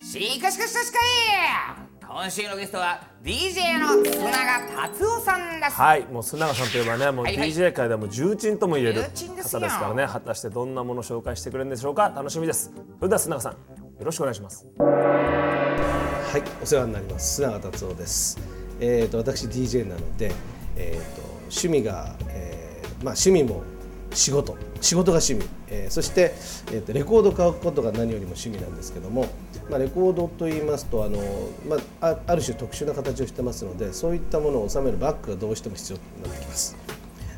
しかしかしかしかい今週のゲストは DJ の須永達夫さんです。はいもう須永さんといえばねもう DJ 界でも重鎮とも言える方よ。ですからね。果たしてどんなものを紹介してくれるんでしょうか。楽しみです。それでは須永さんよろしくお願いします。はい、お世話になります。須永達夫です。えっ、と私 DJ なので、えっ、と趣味が、えーまあ趣味も仕事、仕事が趣味、えーそしてえっ、とレコード買うことが何よりも趣味なんですけども、まあレコードと言いますとあのまああある種特殊な形をしてますので、そういったものを収めるバッグがどうしても必要になってきます。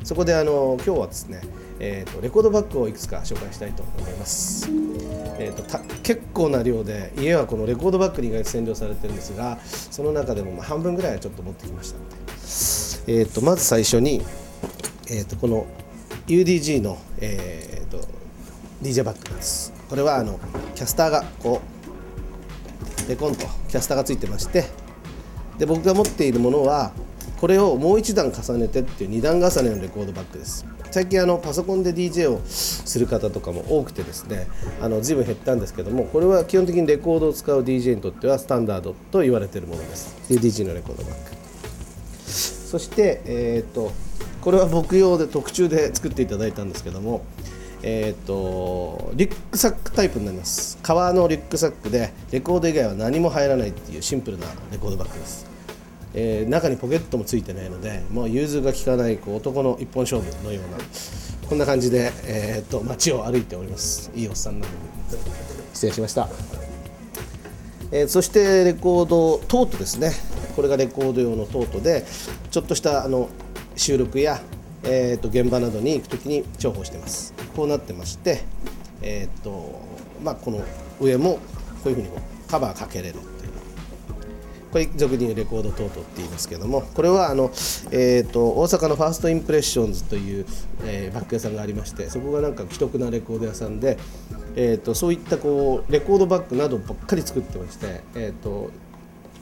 そこであの今日はですね、えー、とレコードバッグをいくつか紹介したいと思います。えー、とた結構な量で家はこのレコードバッグに意外と占領されてるんですがその中でもまあ半分ぐらいはちょっと持ってきましたので、えー、とまず最初に、えー、とこの UDG の、えー、と DJ バッグなんです。これはあのキャスターがこうデコンとキャスターがついてましてで僕が持っているものはこれをもう一段重ねてっていう二段重ねのレコードバッグです。最近あのパソコンで DJ をする方とかも多くてですねあの随分減ったんですけどもこれは基本的にレコードを使う DJ にとってはスタンダードと言われているものです。UDG のレコードバッグそして、えー、とこれは僕用で特注で作っていただいたんですけどもえー、とリックサックタイプになります。革のリックサックでレコード以外は何も入らないっていうシンプルなレコードバッグです。えー中にポケットもついてないのでもう融通が利かないこう男の一本勝負のようなこんな感じで、えー、と街を歩いております。いいおっさんなので。失礼しました、えーそしてレコードトートですね。これがレコード用のトートでちょっとしたあの収録や、えー、と現場などに行く時に重宝してます。こうなってましてえっ、とまあこの上もこういうふうにこうカバーかけれるという。これ俗に言うレコードトートって言いますけどもこれはあの、えー、と大阪の First Impressions という、えーバッグ屋さんがありましてそこがなんか奇特なレコード屋さんで、えー、とそういったこうレコードバッグなどばっかり作ってまして、えー、と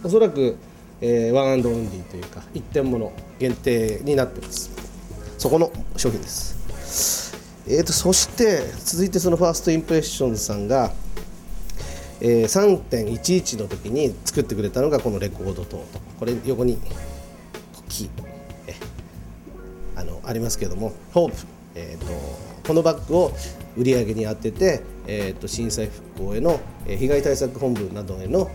おそらく、えー one and only というか一点物限定になってます。そこの商品です、えー、とそして続いてその First Impressions さんがえー3.11の時に作ってくれたのがこのレコードトートこれ横に国旗えあのありますけども HOPE、えー、とこのバッグを売り上げに当てて、えー、と震災復興へのえー被害対策本部などへの、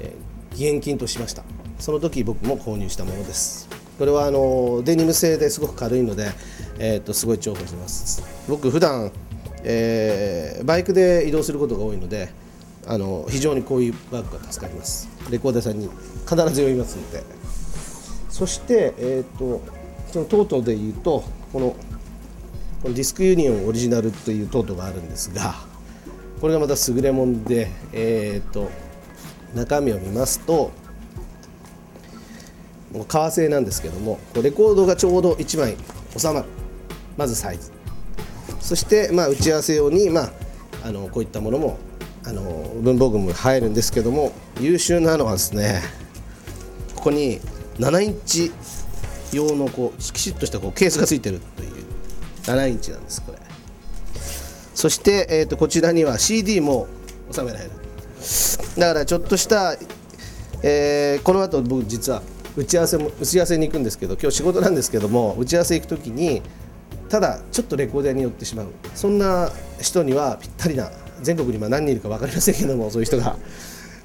えー義援金としました。その時僕も購入したものです。これはあのデニム製ですごく軽いので、えー、とすごい重宝します。僕普段、えーバイクで移動することが多いのであの非常にこういうバッグが助かります。レコーダーさんに必ず読みますので。そして、えー、とそのトートで言うとこのこのディスクユニオンオリジナルというトートがあるんですがこれがまた優れもんで、えー、と中身を見ますと革製なんですけどもレコードがちょうど1枚収まる。まずサイズ。そして、まあ、打ち合わせ用に、まあ、あのこういったものもあの文房具も入るんですけども優秀なのはですねここに7インチ用のこうきちっとしたこうケースがついてるという7インチなんですこれ。そして、えー、とこちらには CD も収められる。だからちょっとした、えーこの後僕実は打ち合わせも打ち合わせに行くんですけど今日仕事なんですけども打ち合わせ行く時にただちょっとレコーダーに寄ってしまう。そんな人にはぴったりな全国に今何人いるか分かりませんけどもそういう人が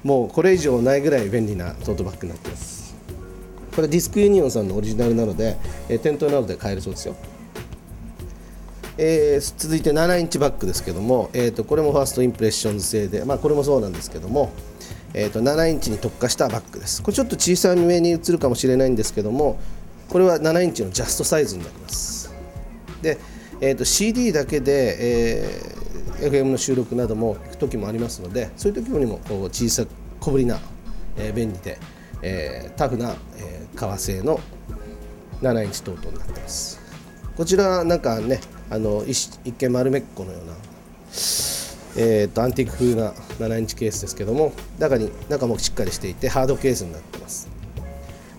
もうこれ以上ないぐらい便利なトートバッグになってます。これディスクユニオンさんのオリジナルなので、えー店頭などで買えるそうですよ。えー続いて7インチバッグですけども、えー、とこれもファーストインプレッションズ製で、まあ、これもそうなんですけども、えー、と7インチに特化したバッグです。これちょっと小さめに映るかもしれないんですけどもこれは7インチのジャストサイズになります。で、えー、と CD だけで、えー FM の収録なども行く時もありますのでそういう時にもこう小さ小ぶりな、えー便利で、えータフな、えー革製の7インチトートになってます。こちらなんかねあの一一見丸めっこのようなえー、とアンティーク風な7インチケースですけども中に中もしっかりしていてハードケースになってます。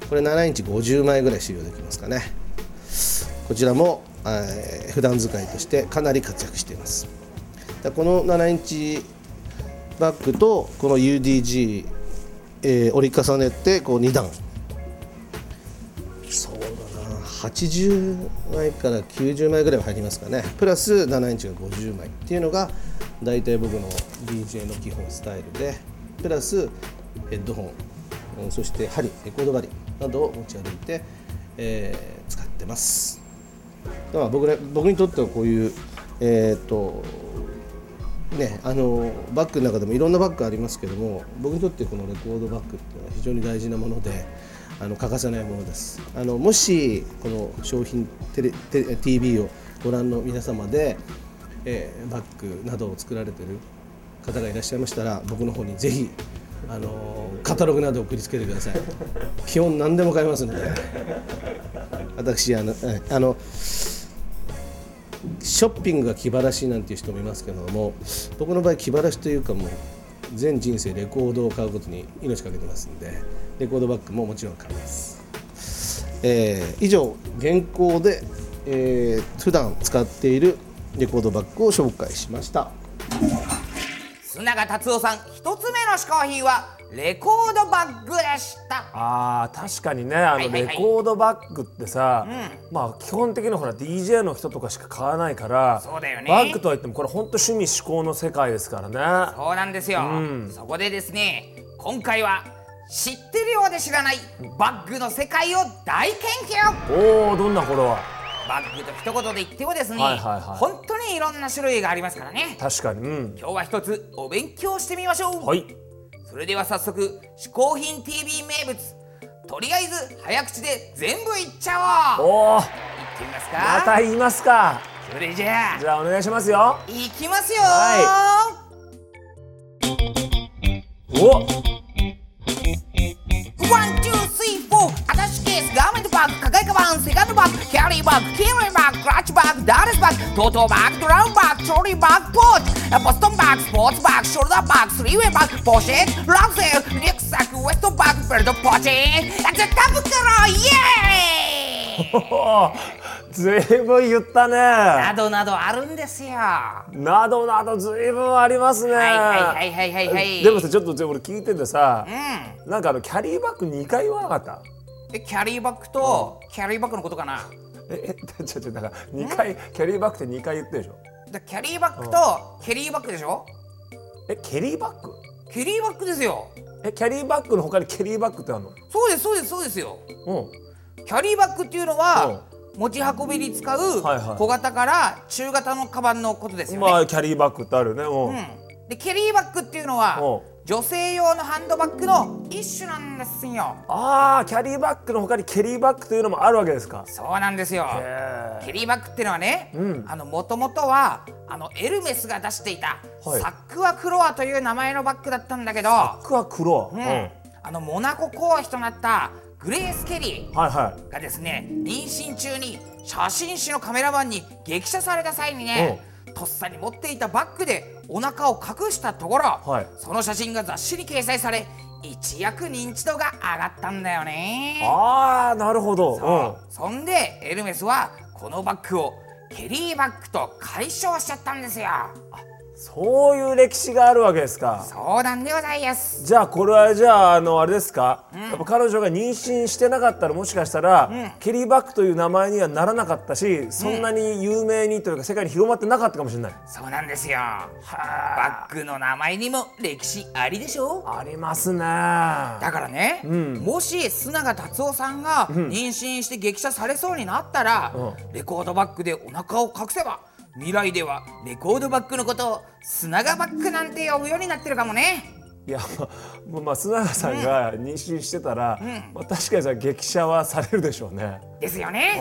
これ7インチ50枚ぐらい使用できますかね。こちらも、えー普段使いとしてかなり活躍しています。この7インチバッグとこの UDG、えー折り重ねてこう2段。そうだな。80枚から90枚ぐらいは入りますかね。プラス7インチが50枚っていうのが大体僕の DJ の基本スタイルでプラスヘッドホンそして針レコード針などを持ち歩いて、えー使ってます。だから僕ら僕にとってはこういうえっ、とね、あのバッグの中でもいろんなバッグありますけども僕にとってこのレコードバッグっていうのは非常に大事なものであの欠かせないものです。あのもしこの商品テレテ TV をご覧の皆様で、えーバッグなどを作られてる方がいらっしゃいましたら僕の方にぜひあのカタログなどを送りつけてください。基本何でも買いますので。私あのえあのショッピングが気晴らしなんていう人もいますけども僕の場合気晴らしというかもう全人生レコードを買うことに命かけてますんでレコードバッグももちろん買います、えー以上現行で、えー普段使っているレコードバッグを紹介しました。須永達夫さん一つ目の嗜好品はレコードバッグでした。あー確かにねあのレコードバッグってさ、まあ基本的にほら DJ の人とかしか買わないからそうだよね。バッグとは言ってもこれ本当趣味嗜好の世界ですからね。そうなんですよ、そこでですね今回は知ってるようで知らないバッグの世界を大研究。おおどんなこれは？バッグと一言で言ってもですね、はいはいはい。本当にいろんな種類がありますからね。確かに。うん。今日は一つお勉強してみましょう、はい。それでは早速嗜好品 TV 名物とりあえず早口で全部いっちゃおう。おおいってみますまかた言いますか。それじゃあ。じゃあお願いしますよ。いきますよはおリーバッグ、キーレーバッグ、クラッチバッグ、ダーレスバッグ、トートバッグ、ドラウンバッグ、トロリーバッグ、ポーチ、ボストンバッグ、スポーツバッグ、ショルダーバッグ、スリーウェイバッグ、ポシェット、ラグゼル、リュックサック、ウエストバッグ、ベルトポーチ、絶対袋、イエーイずいぶん言ったねなどなどあるんですよ。はなどなどずいぶんありますねいはいはいはいはいはい。でもさちょっと俺聞いててさうなんかあのキャリーバッグ2回言わなかった？ん。え、キャリーバッグと、キャリーバッグのことかな？ええ ちょちょだから2回キャリーバッグって2回言ってるでしょ？だキャリーバッグと、ケリーバッグでしょ？えキャリーバッグケリーバッグですよ。えキャリーバッグの他にキャリーバッグってあるの？そうですそうですそうですよ。うん。キャリーバッグっていうのは、持ち運びに使う小型から中型のカバンのことですよね。まあキャリーバッグってあるよね。うん、うん、でキャリーバッグっていうのはう女性用のハンドバッグの一種なんですよ。ああキャリーバッグの他にキャリーバッグというのもあるわけですか。そうなんですよ。へキャリーバッグっていうのはね、うん。あの元々はあのエルメスが出していた、はい。サックワクロアという名前のバッグだったんだけど、僕は黒、うん。うん。あのモナコ公妃となったグレース・ケリーはいはい。がですね妊娠中に写真誌のカメラマンに激写された際にね、とっさに持っていたバッグでお腹を隠したところ、はいその写真が雑誌に掲載され一躍認知度が上がったんだよね。ああなるほどそうそんでエルメスはこのバッグをケリーバッグと解消しちゃったんですよ。うん、そういう歴史があるわけですか。そうなんでございます。じゃあこれはじゃああのあれですか、やっぱ彼女が妊娠してなかったらもしかしたら、ケリーバッグという名前にはならなかったしそんなに有名にというか世界に広まってなかったかもしれない、そうなんですよ。バッグの名前にも歴史ありでしょ？ありますね。だからね、もし須永達夫さんが妊娠して激写されそうになったら、レコードバッグでお腹を隠せば未来ではレコードバッグのことを須永バッグなんて呼ぶようになってるかもね。いやまあまあ須永さんが妊娠してたら、まあ、確かにさ激写はされるでしょうね。ですよね。